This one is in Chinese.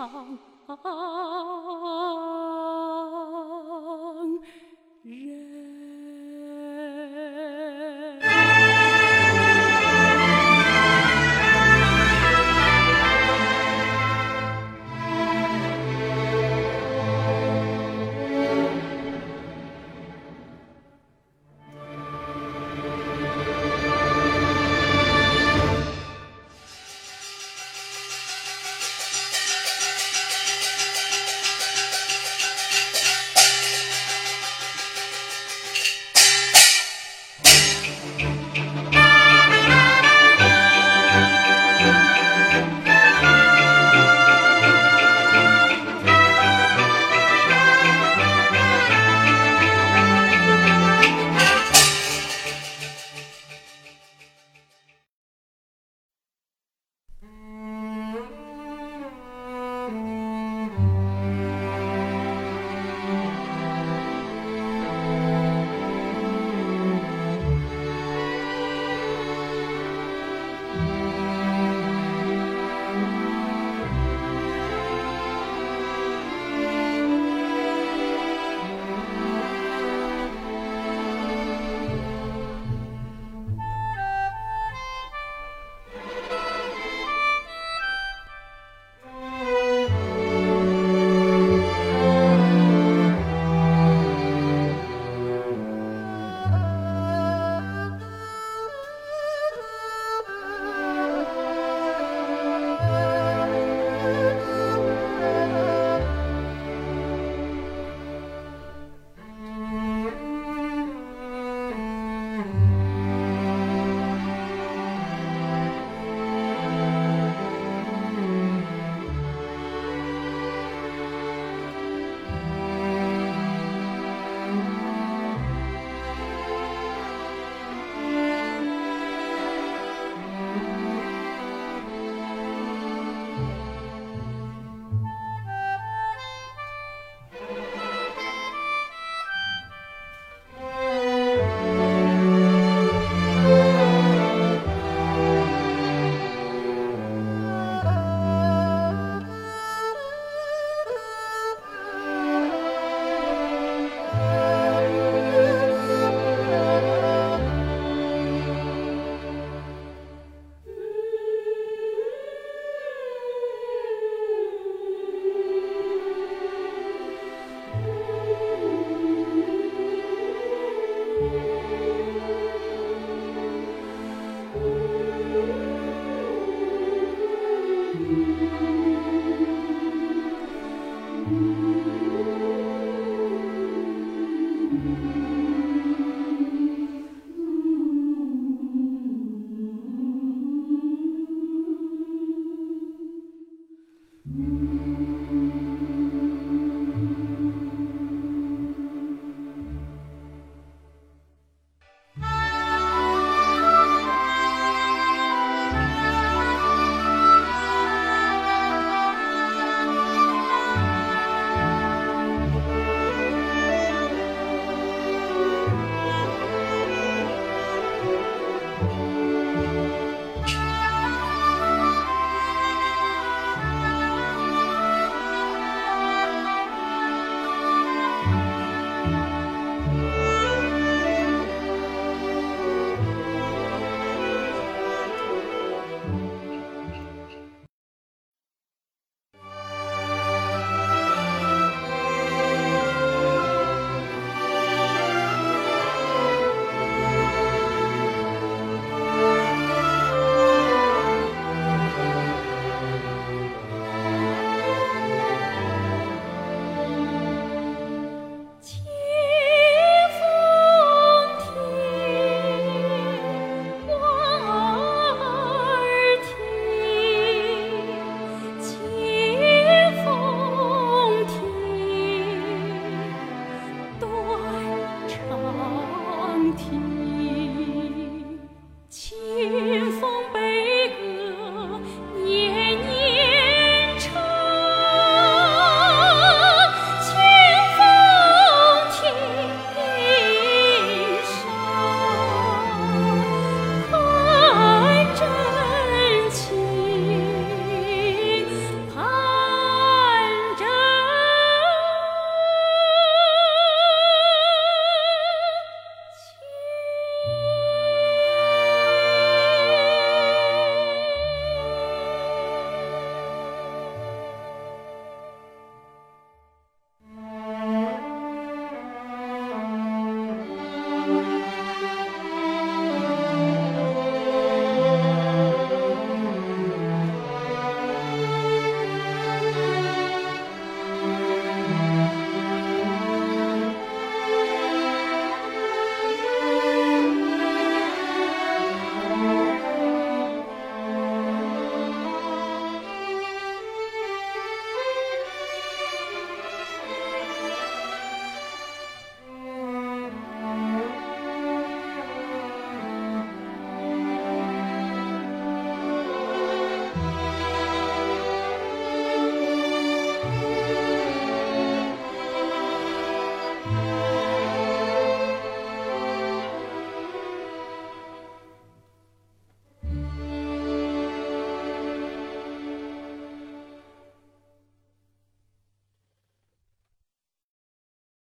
长。